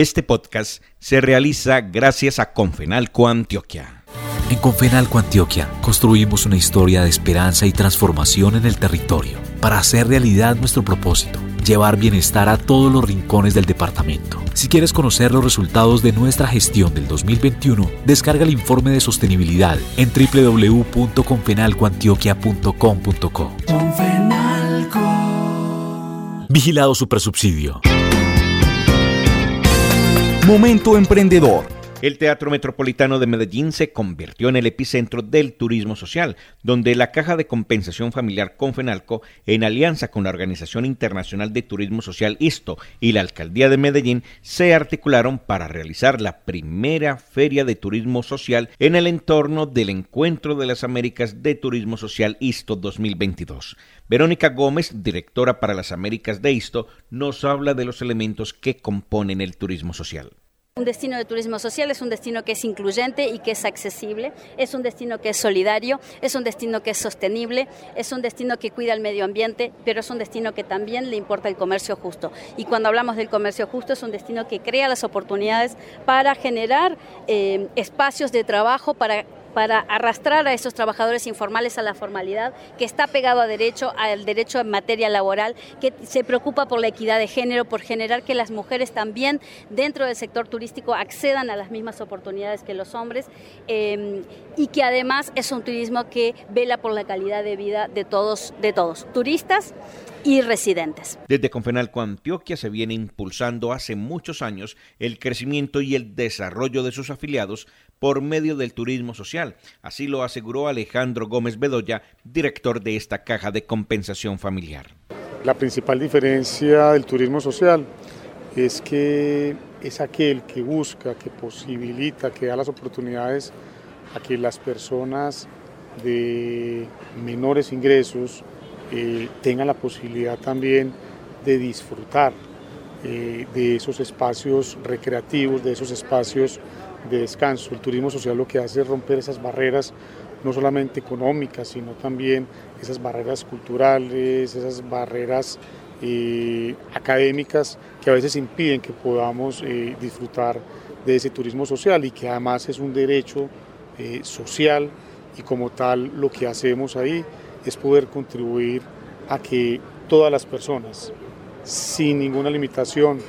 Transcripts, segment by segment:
Este podcast se realiza gracias a Confenalco Antioquia. En Confenalco Antioquia construimos una historia de esperanza y transformación en el territorio para hacer realidad nuestro propósito, llevar bienestar a todos los rincones del departamento. Si quieres conocer los resultados de nuestra gestión del 2021, descarga el informe de sostenibilidad en www.confenalcoantioquia.com.co. Vigilado Supersubsidio. Momento Emprendedor. El Teatro Metropolitano de Medellín se convirtió en el epicentro del turismo social, donde la Caja de Compensación Familiar Confenalco, en alianza con la Organización Internacional de Turismo Social ISTO y la Alcaldía de Medellín, se articularon para realizar la primera feria de turismo social en el entorno del Encuentro de las Américas de Turismo Social ISTO 2022. Verónica Gómez, directora para las Américas de ISTO, nos habla de los elementos que componen el turismo social. Un destino de turismo social es un destino que es incluyente y que es accesible, es un destino que es solidario, es un destino que es sostenible, es un destino que cuida el medio ambiente, pero es un destino que también le importa el comercio justo. Y cuando hablamos del comercio justo es un destino que crea las oportunidades para generar eh, espacios de trabajo, para para arrastrar a esos trabajadores informales a la formalidad, que está pegado a derecho, al derecho en materia laboral, que se preocupa por la equidad de género, por generar que las mujeres también dentro del sector turístico accedan a las mismas oportunidades que los hombres em, y que además es un turismo que vela por la calidad de vida de todos, de todos, turistas y residentes. Desde Confenalco Antioquia se viene impulsando hace muchos años el crecimiento y el desarrollo de sus afiliados por medio del turismo social. Así lo aseguró Alejandro Gómez Bedoya, director de esta caja de compensación familiar. La principal diferencia del turismo social es que es aquel que busca, que posibilita, que da las oportunidades a que las personas de menores ingresos eh, tengan la posibilidad también de disfrutar eh, de esos espacios recreativos, de esos espacios de descanso. El turismo social lo que hace es romper esas barreras, no solamente económicas, sino también esas barreras culturales, esas barreras eh, académicas que a veces impiden que podamos disfrutar de ese turismo social y que además es un derecho social y como tal lo que hacemos ahí es poder contribuir a que todas las personas, sin ninguna limitación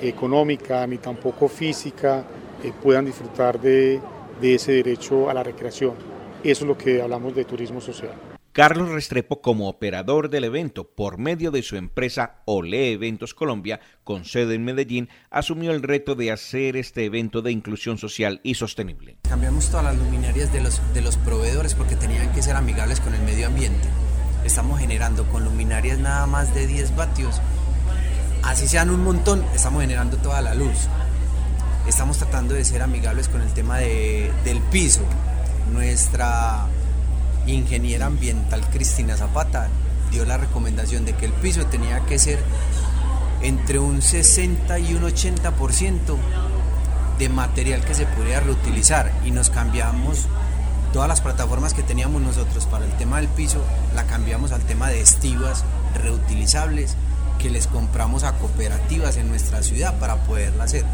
económica ni tampoco física, eh, puedan disfrutar de, de ese derecho a la recreación. Eso es lo que hablamos de turismo social. Carlos Restrepo, como operador del evento por medio de su empresa Ole Eventos Colombia, con sede en Medellín, asumió el reto de hacer este evento de inclusión social y sostenible. Cambiamos todas las luminarias de los, de los proveedores porque tenían que ser amigables con el medio ambiente. Estamos generando con luminarias nada más de 10 vatios. Así sean un montón, estamos generando toda la luz. Estamos tratando de ser amigables con el tema de, del piso. Nuestra ingeniera ambiental Cristina Zapata dio la recomendación de que el piso tenía que ser entre un 60 y un 80% de material que se pudiera reutilizar y nos cambiamos todas las plataformas que teníamos nosotros para el tema del piso, la cambiamos al tema de estivas reutilizables que les compramos a cooperativas en nuestra ciudad para poderla hacer.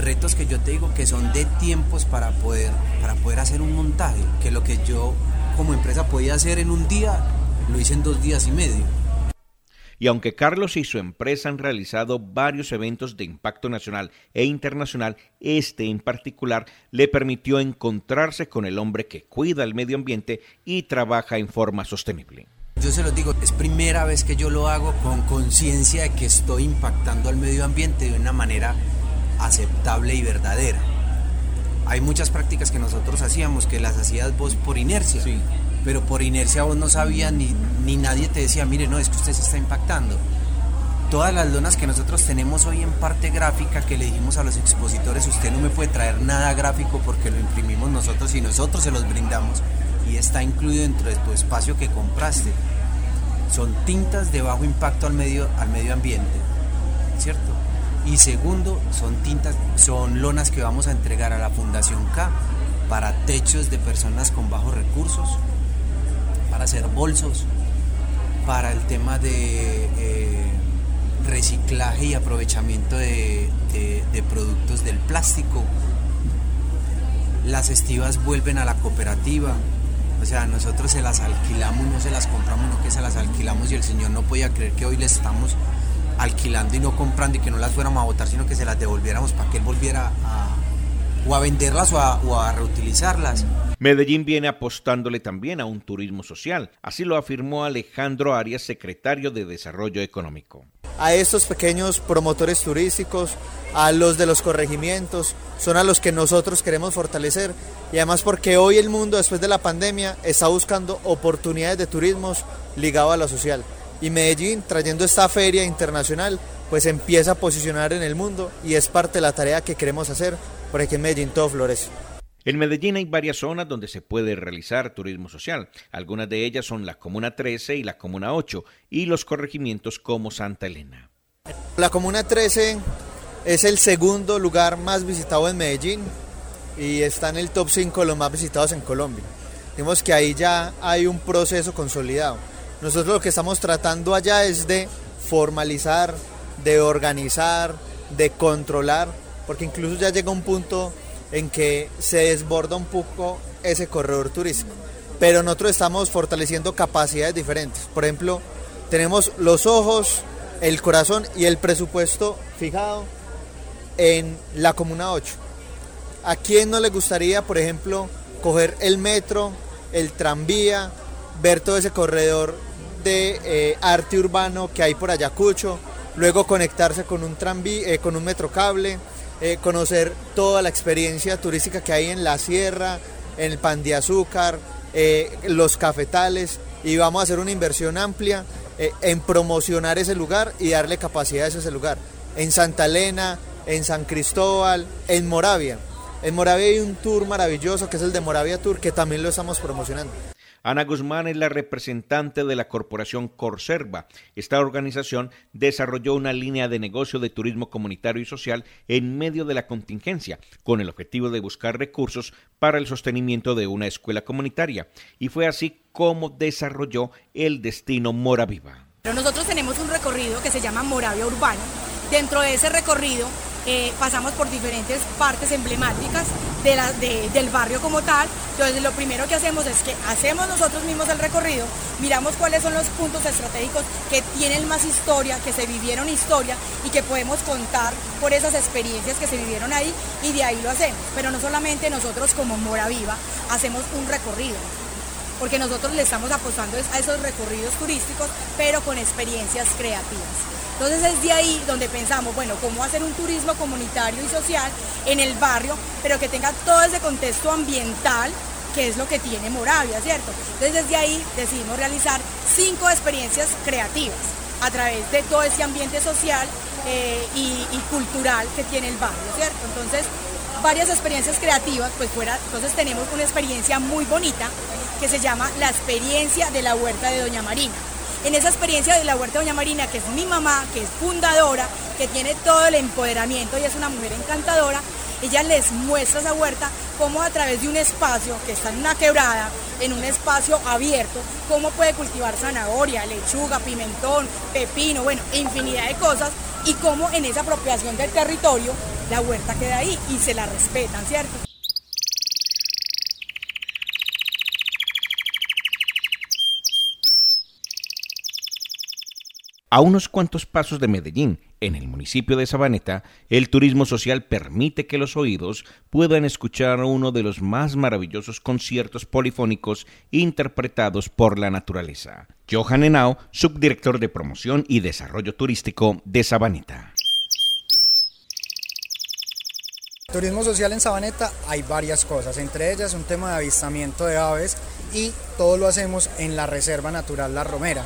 Retos que yo te digo que son de tiempos para poder, para poder hacer un montaje, que lo que yo como empresa podía hacer en un día, lo hice en dos días y medio. Y aunque Carlos y su empresa han realizado varios eventos de impacto nacional e internacional, este en particular le permitió encontrarse con el hombre que cuida el medio ambiente y trabaja en forma sostenible. Yo se lo digo, es primera vez que yo lo hago con conciencia de que estoy impactando al medio ambiente de una manera aceptable y verdadera hay muchas prácticas que nosotros hacíamos que las hacías vos por inercia. Pero por inercia vos no sabías ni, ni nadie te decía, mire, no, es que usted se está impactando. Todas las lonas que nosotros tenemos hoy en parte gráfica que le dijimos a los expositores, usted no me puede traer nada gráfico porque lo imprimimos nosotros y nosotros se los brindamos y está incluido dentro de tu espacio que compraste. Son tintas de bajo impacto al medio, al medio ambiente, ¿cierto? Y segundo, son tintas, son lonas que vamos a entregar a la Fundación K para techos de personas con bajos recursos, para hacer bolsos, para el tema de eh, reciclaje y aprovechamiento de, productos del plástico, las estivas vuelven a la cooperativa, o sea, nosotros se las alquilamos, no se las compramos, no que se las alquilamos y el Señor no podía creer que hoy le estamos alquilando y no comprando y que no las fuéramos a votar, sino que se las devolviéramos para que Él volviera a, o a venderlas o a, o a reutilizarlas. Medellín viene apostándole también a un turismo social, así lo afirmó Alejandro Arias, secretario de Desarrollo Económico. A estos pequeños promotores turísticos, a los de los corregimientos, son a los que nosotros queremos fortalecer y además porque hoy el mundo después de la pandemia está buscando oportunidades de turismo ligado a lo social. Y Medellín, trayendo esta feria internacional, pues empieza a posicionar en el mundo y es parte de la tarea que queremos hacer, porque aquí en Medellín todo florece. En Medellín hay varias zonas donde se puede realizar turismo social. Algunas de ellas son la Comuna 13 y la Comuna 8 y los corregimientos como Santa Elena. La Comuna 13 es el segundo lugar más visitado en Medellín y está en el top 5 de los más visitados en Colombia. Vemos que ahí ya hay un proceso consolidado. Nosotros lo que estamos tratando allá es de formalizar, de organizar, de controlar, porque incluso ya llega un punto en que se desborda un poco ese corredor turístico. Pero nosotros estamos fortaleciendo capacidades diferentes. Por ejemplo, tenemos los ojos, el corazón y el presupuesto fijado en la Comuna 8. ¿A quién no le gustaría, por ejemplo, coger el metro, el tranvía, ver todo ese corredor de eh, arte urbano que hay por Ayacucho, luego conectarse con un tranvía, eh, con un metrocable, eh, conocer toda la experiencia turística que hay en la sierra, en el pan de azúcar, eh, los cafetales y vamos a hacer una inversión amplia en promocionar ese lugar y darle capacidades a ese lugar. En Santa Elena, en San Cristóbal, en Moravia. En Moravia hay un tour maravilloso que es el de Moravia Tour que también lo estamos promocionando. Ana Guzmán es la representante de la corporación Corserva. Esta organización desarrolló una línea de negocio de turismo comunitario y social en medio de la contingencia, con el objetivo de buscar recursos para el sostenimiento de una escuela comunitaria. Y fue así como desarrolló el destino Moraviva. Pero nosotros tenemos un recorrido que se llama Moravia Urbano. Dentro de ese recorrido eh, pasamos por diferentes partes emblemáticas de del barrio como tal. Entonces lo primero que hacemos es que hacemos nosotros mismos el recorrido, miramos cuáles son los puntos estratégicos que tienen más historia, que se vivieron historia y que podemos contar por esas experiencias que se vivieron ahí y de ahí lo hacemos. Pero no solamente nosotros como Mora Viva hacemos un recorrido, porque nosotros le estamos apostando a esos recorridos turísticos, pero con experiencias creativas. Entonces es de ahí donde pensamos, bueno, cómo hacer un turismo comunitario y social en el barrio, pero que tenga todo ese contexto ambiental que es lo que tiene Moravia, ¿cierto? Entonces desde ahí decidimos realizar cinco experiencias creativas a través de todo ese ambiente social eh, y, y, cultural que tiene el barrio, ¿cierto? Entonces, varias experiencias creativas, pues fuera, entonces tenemos una experiencia muy bonita que se llama la experiencia de la huerta de Doña Marina en esa experiencia de la Huerta Doña Marina, que es mi mamá, que es fundadora, que tiene todo el empoderamiento y es una mujer encantadora, ella les muestra esa huerta cómo a través de un espacio que está en una quebrada, en un espacio abierto, cómo puede cultivar zanahoria, lechuga, pimentón, pepino, bueno, infinidad de cosas y cómo en esa apropiación del territorio la huerta queda ahí y se la respetan, ¿cierto? A unos cuantos pasos de Medellín, en el municipio de Sabaneta, el turismo social permite que los oídos puedan escuchar uno de los más maravillosos conciertos polifónicos interpretados por la naturaleza. Johan Henao, subdirector de promoción y desarrollo turístico de Sabaneta. Turismo social en Sabaneta hay varias cosas, entre ellas un tema de avistamiento de aves y todo lo hacemos en la Reserva Natural La Romera.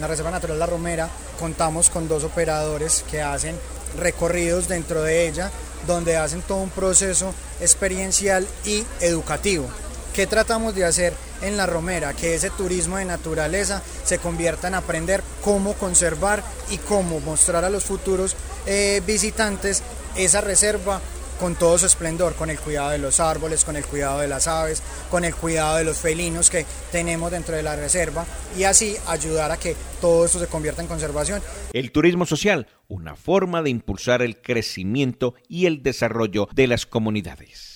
La Reserva Natural La Romera contamos con dos operadores que hacen recorridos dentro de ella, donde hacen todo un proceso experiencial y educativo. ¿Qué tratamos de hacer en La Romera? Que ese turismo de naturaleza se convierta en aprender cómo conservar y cómo mostrar a los futuros eh, visitantes esa reserva con todo su esplendor, con el cuidado de los árboles, con el cuidado de las aves, con el cuidado de los felinos que tenemos dentro de la reserva y así ayudar a que todo esto se convierta en conservación. El turismo social, una forma de impulsar el crecimiento y el desarrollo de las comunidades.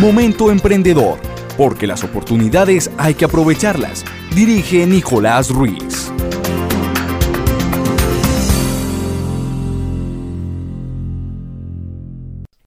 Momento emprendedor, porque las oportunidades hay que aprovecharlas. Dirige Nicolás Ruiz.